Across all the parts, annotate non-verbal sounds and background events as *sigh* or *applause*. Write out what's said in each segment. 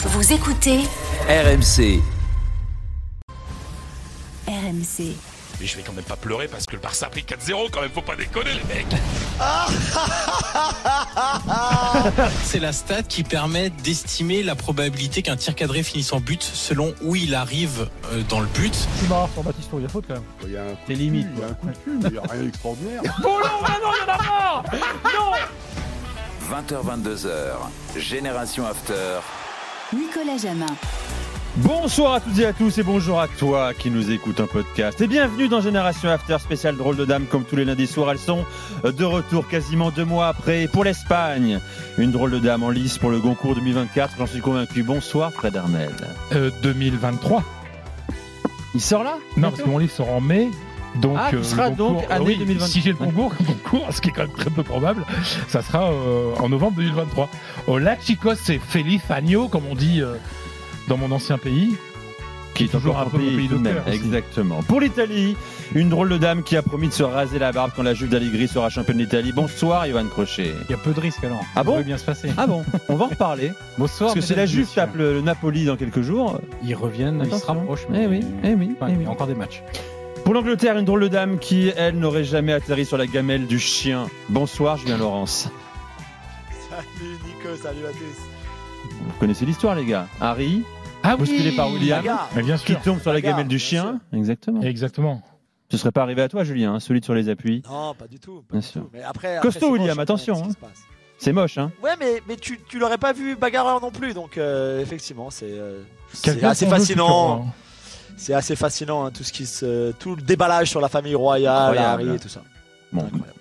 Vous écoutez RMC. RMC. Mais je vais quand même pas pleurer parce que le Barça a pris 4-0 quand même, faut pas déconner les mecs *laughs* C'est la stat qui permet d'estimer la probabilité qu'un tir cadré finisse en but selon où il arrive euh, dans le but. C'est marrant sur Baptiste, il y a faute quand même. Il y a un coup limite, cul, Il y a un coup de cul, mais il n'y a rien d'extraordinaire. *laughs* Bon non, mais non, il y en a marre Non 20h-22h. Génération After. Nicolas Jamin. Bonsoir à toutes et à tous et bonjour à toi qui nous écoute un podcast. Et bienvenue dans Génération After spécial drôle de dame comme tous les lundis soirs. Elles sont de retour quasiment deux mois après pour l'Espagne. Une drôle de dame en lice pour le Goncourt 2024, j'en suis convaincu. Bonsoir Fred Armel. euh, 2023. Il sort là? Non, parce que mon livre sort en mai. Donc, Ah, tu euh, seras le donc année oui, 2023. Si j'ai le concours, concours, ce qui est quand même très peu probable, ça sera euh, en novembre 2023. Hola chicos, c'est Feliz Año, comme on dit euh, dans mon ancien pays. qui est toujours un peu pays tout de même. Exactement. Pour l'Italie, une drôle de dame qui a promis de se raser la barbe quand la Juve d'Allegri sera championne d'Italie. Bonsoir Johan Crochet. Il y a peu de risques alors. Ah bon Ça peut bien se passer. Ah bon, *laughs* on va en reparler. Bonsoir. Parce que si mesdames la Juve tape le, le Napoli dans quelques jours, Ils reviennent, ils se rapprochent. Eh oui, eh oui, eh il oui. y a encore des matchs. Pour l'Angleterre, une drôle de dame qui, elle, n'aurait jamais atterri sur la gamelle du chien. Bonsoir, Julien Laurence. Salut Nico, salut à tous. Vous connaissez l'histoire, les gars. Harry, Ah bousculé par William, Bagarre. Mais bien qui tombe sur la gamelle du chien. Exactement. Exactement. Ce serait pas arrivé à toi, Julien, hein, solide sur les appuis. Non, pas du tout. Pas Bien du sûr. tout. Mais après, Costaud, après, c'est William, moche, attention, hein. C'est moche, hein Ouais, mais, mais tu, tu l'aurais pas vu bagarreur non plus, donc euh, effectivement, c'est euh, assez fascinant. C'est assez fascinant hein, tout ce qui se, tout le déballage sur la famille royale, Incroyable. Harry et tout ça. Bon. Incroyable.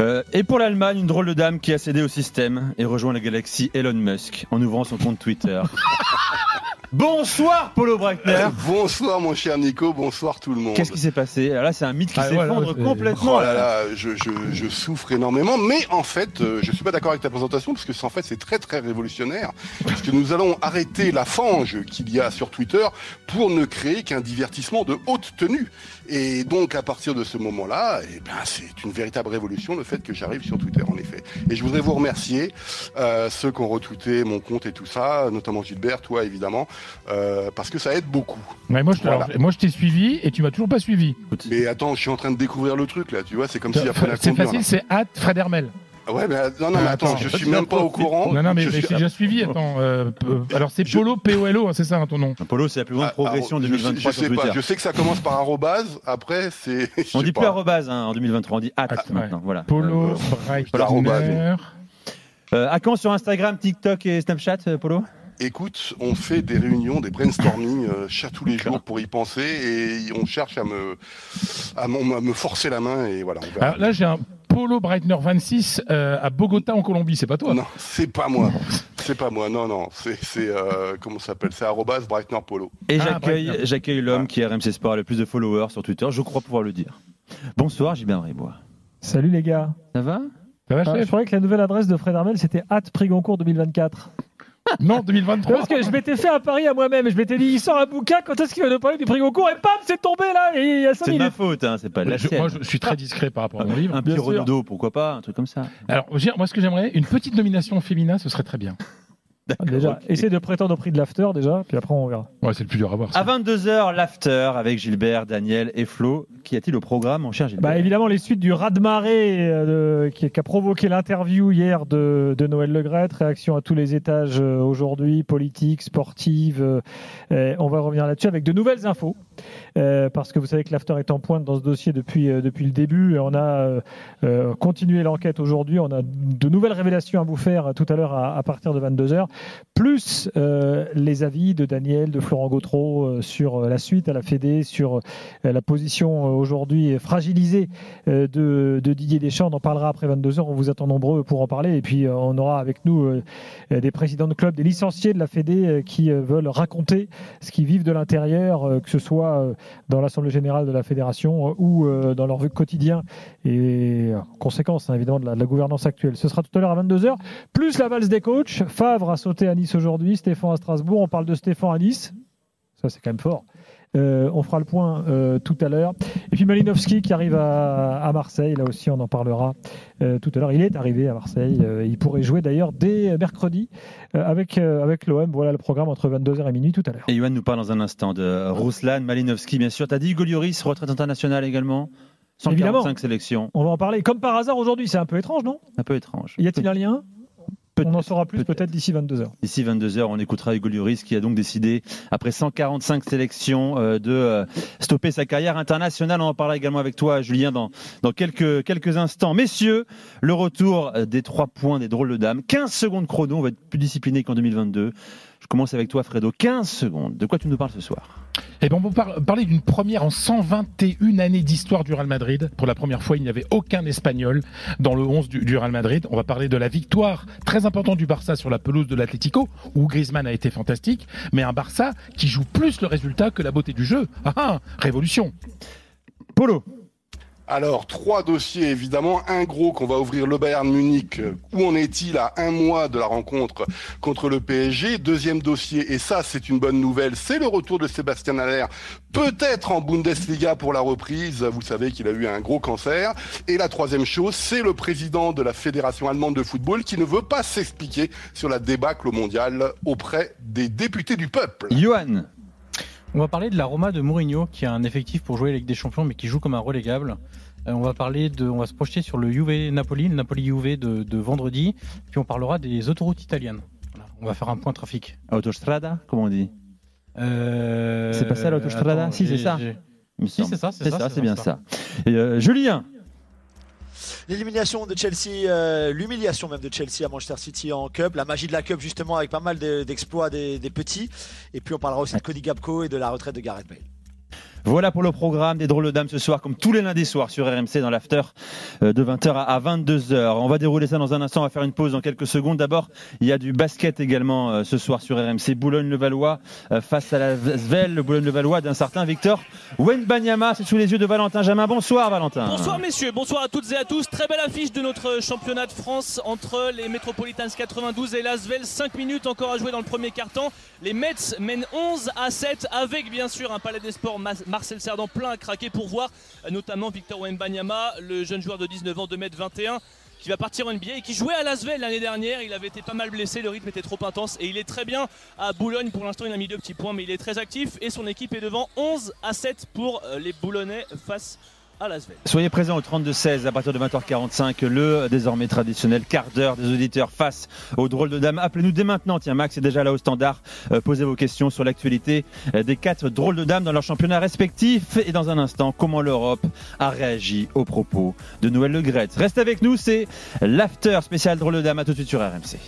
Euh, et pour l'Allemagne, une drôle de dame qui a cédé au système et rejoint la galaxie Elon Musk en ouvrant son compte Twitter. *laughs* Bonsoir, Polo Breitner. *laughs* Bonsoir mon cher Nico, bonsoir tout le monde. Qu'est-ce qui s'est passé? Alors Là, c'est un mythe qui Ah, s'effondre complètement. Oh là là, je, je, je souffre énormément, mais en fait, euh, je suis pas d'accord avec ta présentation parce que c'est en fait c'est très très révolutionnaire, puisque nous allons arrêter la fange qu'il y a sur Twitter pour ne créer qu'un divertissement de haute tenue. Et donc à partir de ce moment-là, eh ben c'est une véritable révolution le fait que j'arrive sur Twitter en effet. Et je voudrais vous remercier euh, ceux qui ont retweeté mon compte et tout ça, notamment Gilbert, toi évidemment, euh, parce que ça aide beaucoup. Moi, je, Voilà. alors, moi, je t'ai suivi et tu m'as toujours pas suivi. Mais attends, je suis en train de découvrir le truc là, tu vois, c'est comme si après la C'est facile, c'est at Fred Hermel. là. Ouais, mais non, non, mais Ah, attends, attends. je suis même pas au courant. Non, non, mais Je mais suis- j'ai déjà suivi. Attends, euh, euh, alors c'est Je- Polo P-O-L-O, hein, c'est ça hein, ton nom? Polo, c'est la plus grande Ah, progression ah, je sais- 2023 je sais Twitter. pas, je sais que ça commence par arrobase, après c'est. *laughs* On dit pas. plus arrobase hein, en 2023, on dit at At, ouais. maintenant. Voilà. Polo Euh, Breitner. euh, à quand sur Instagram, TikTok et Snapchat, euh, Polo? Écoute, on fait des réunions, des brainstorming euh, chaque tous les jours pour y penser et on cherche à me, à à me forcer la main et voilà. on. Alors là, j'ai un Polo Breitner 26 euh, à Bogota en Colombie, c'est pas toi? Non, c'est pas moi. C'est pas moi. Non, non. C'est, c'est euh, comment ça s'appelle? C'est arrobase Breitner Polo. Et Ah, j'accueille, Breitner. j'accueille l'homme Ouais. qui RMC Sport a le plus de followers sur Twitter, je crois pouvoir le dire. Bonsoir, Gilbert Bribois. Salut les gars. Ça va? Ça va, Ah, je croyais que la nouvelle adresse de Fred Armel c'était at Prigoncourt 2024. Non, 2023. Parce que je m'étais fait un pari à moi-même. Je m'étais dit, il sort un bouquin, quand est-ce qu'il va nous parler du Prigoncourt Et bam, c'est tombé là, et il y a 5 C'est ma faute, hein, c'est pas de la Je- sienne. moi, je suis très discret par rapport à mon livre. Un petit. Ronaldo, pourquoi pas, un truc comme ça. Alors, moi, ce que j'aimerais, une petite nomination féminin, ce serait très bien. Déjà, essaye de prétendre au prix de l'after déjà, puis après on verra. Ouais, c'est le plus dur à voir. ça. À 22h, l'after avec Gilbert, Daniel et Flo. Qu'y a-t-il au programme, mon cher Gilbert Bah, évidemment, les suites du raz-de-marée euh, de- qui, qui a provoqué l'interview hier de, de Noël Legrette. Réaction à tous les étages euh, aujourd'hui, politique, sportive. euh, on va revenir là-dessus avec de nouvelles infos. Euh, parce que vous savez que l'after est en pointe dans ce dossier depuis, euh, depuis le début. Et on a euh, continué l'enquête aujourd'hui. On a de nouvelles révélations à vous faire tout à l'heure à, partir de 22h. Plus les avis de Daniel, de Florent Gautreau sur la suite à la Fédé, sur la position aujourd'hui fragilisée de, Didier Deschamps. On en parlera après 22h. On vous attend nombreux pour en parler. Et puis, on aura avec nous des présidents de clubs, des licenciés de la Fédé qui veulent raconter ce qu'ils vivent de l'intérieur, que ce soit euh, dans l'Assemblée générale de la Fédération euh, ou euh, dans leur vie quotidien et conséquence hein, évidemment de la, de la gouvernance actuelle. Ce sera tout à l'heure à 22h. Plus la valse des coachs. Favre a sauté à Nice aujourd'hui, Stéphane à Strasbourg. On parle de Stéphane à Nice. Ça, c'est quand même fort. Euh, on fera le point euh, tout à l'heure. Et puis Malinowski qui arrive à, à Marseille, là aussi on en parlera euh, tout à l'heure. Il est arrivé à Marseille. Il pourrait jouer d'ailleurs dès mercredi avec, avec l'OM. Voilà le programme entre 22h et minuit tout à l'heure. Et Johan nous parle dans un instant de Ruslan Malinowski, bien sûr. T'as dit Hugo Lloris, retraite internationale également 145 Évidemment. sélections. On va en parler. Comme par hasard aujourd'hui, c'est un peu étrange, non? Un peu étrange. Y a-t-il un lien? On en saura plus peut-être. d'ici 22h. D'ici 22h, on écoutera Hugo Lloris qui a donc décidé, après 145 sélections, euh, de euh, stopper sa carrière internationale. On en parlera également avec toi, Julien, dans, dans quelques, quelques instants. Messieurs, le retour euh, des trois points des drôles de dames. 15 secondes chrono, on va être plus discipliné qu'en 2022. Je commence avec toi, Fredo. 15 secondes. De quoi tu nous parles ce soir Et bon, on va par- parler d'une première en 121 années d'histoire du Real Madrid. Pour la première fois, il n'y avait aucun Espagnol dans le 11 du, du Real Madrid. On va parler de la victoire très importante du Barça sur la pelouse de l'Atlético, où Griezmann a été fantastique, mais un Barça qui joue plus le résultat que la beauté du jeu. Ah ah, révolution Polo. Alors, trois dossiers, évidemment. Un gros qu'on va ouvrir le Bayern Munich. Où en est-il à un mois de la rencontre contre le PSG Deuxième dossier, et ça, c'est une bonne nouvelle, c'est le retour de Sébastien Haller, peut-être en Bundesliga pour la reprise. Vous savez qu'il a eu un gros cancer. Et la troisième chose, c'est le président de la Fédération allemande de football qui ne veut pas s'expliquer sur la débâcle au mondial auprès des députés du peuple. Johan. On va parler de la Roma de Mourinho, qui a un effectif pour jouer la Ligue des Champions, mais qui joue comme un relégable. Euh, on va parler de, on va se projeter sur le Juve Napoli, le Napoli Juve de, de vendredi, puis on parlera des autoroutes italiennes. Voilà, on va faire un point trafic. Autostrada, comment on dit Euh, C'est pas ça, l'autostrada? Si, c'est ça. Si, c'est ça, c'est C'est ça, ça, c'est c'est bien ça. ça. Et, euh, Julien. L'élimination de Chelsea, euh, l'humiliation même de Chelsea à Manchester City en Cup, la magie de la Cup justement avec pas mal de- d'exploits des, des petits. Et puis on parlera aussi de Cody Gapco et de la retraite de Gareth Bale. Voilà pour le programme des drôles de dames ce soir, comme tous les lundis soirs sur RMC dans l'after euh, de 20h à 22h. On va dérouler ça dans un instant, on va faire une pause dans quelques secondes. D'abord, il y a du basket également euh, ce soir sur RMC. Boulogne-le-Valois euh, face à la Svel, le Boulogne-le-Valois d'un certain Victor Wenbanyama. C'est sous les yeux de Valentin Jamin. Bonsoir Valentin. Bonsoir messieurs, bonsoir à toutes et à tous. Très belle affiche de notre championnat de France entre les Metropolitans 92 et l'Asvel. 5 minutes encore à jouer dans le premier quart-temps. Les Mets mènent 11 à 7 avec bien sûr un palais des sports Marcel Cerdan plein à craquer pour voir notamment Victor Wembanyama, le jeune joueur de 19 ans, 2m21 qui va partir en NBA et qui jouait à Lasvel l'année dernière. Il avait été pas mal blessé, le rythme était trop intense et il est très bien à Boulogne. Pour l'instant, il a mis deux petits points, mais il est très actif et son équipe est devant 11 à 7 pour euh, les Boulonnais face à Soyez présents au 32-16 à partir de 20h45, le désormais traditionnel quart d'heure des auditeurs face aux drôles de dames. Appelez-nous dès maintenant. Tiens, Max est déjà là au standard. Euh, posez vos questions sur l'actualité euh, des quatre drôles de dames dans leurs championnats respectifs. Et dans un instant, comment l'Europe a réagi aux propos de Noël Le Gret. Reste avec nous, c'est l'after spécial drôle de dames. À tout de suite sur RMC.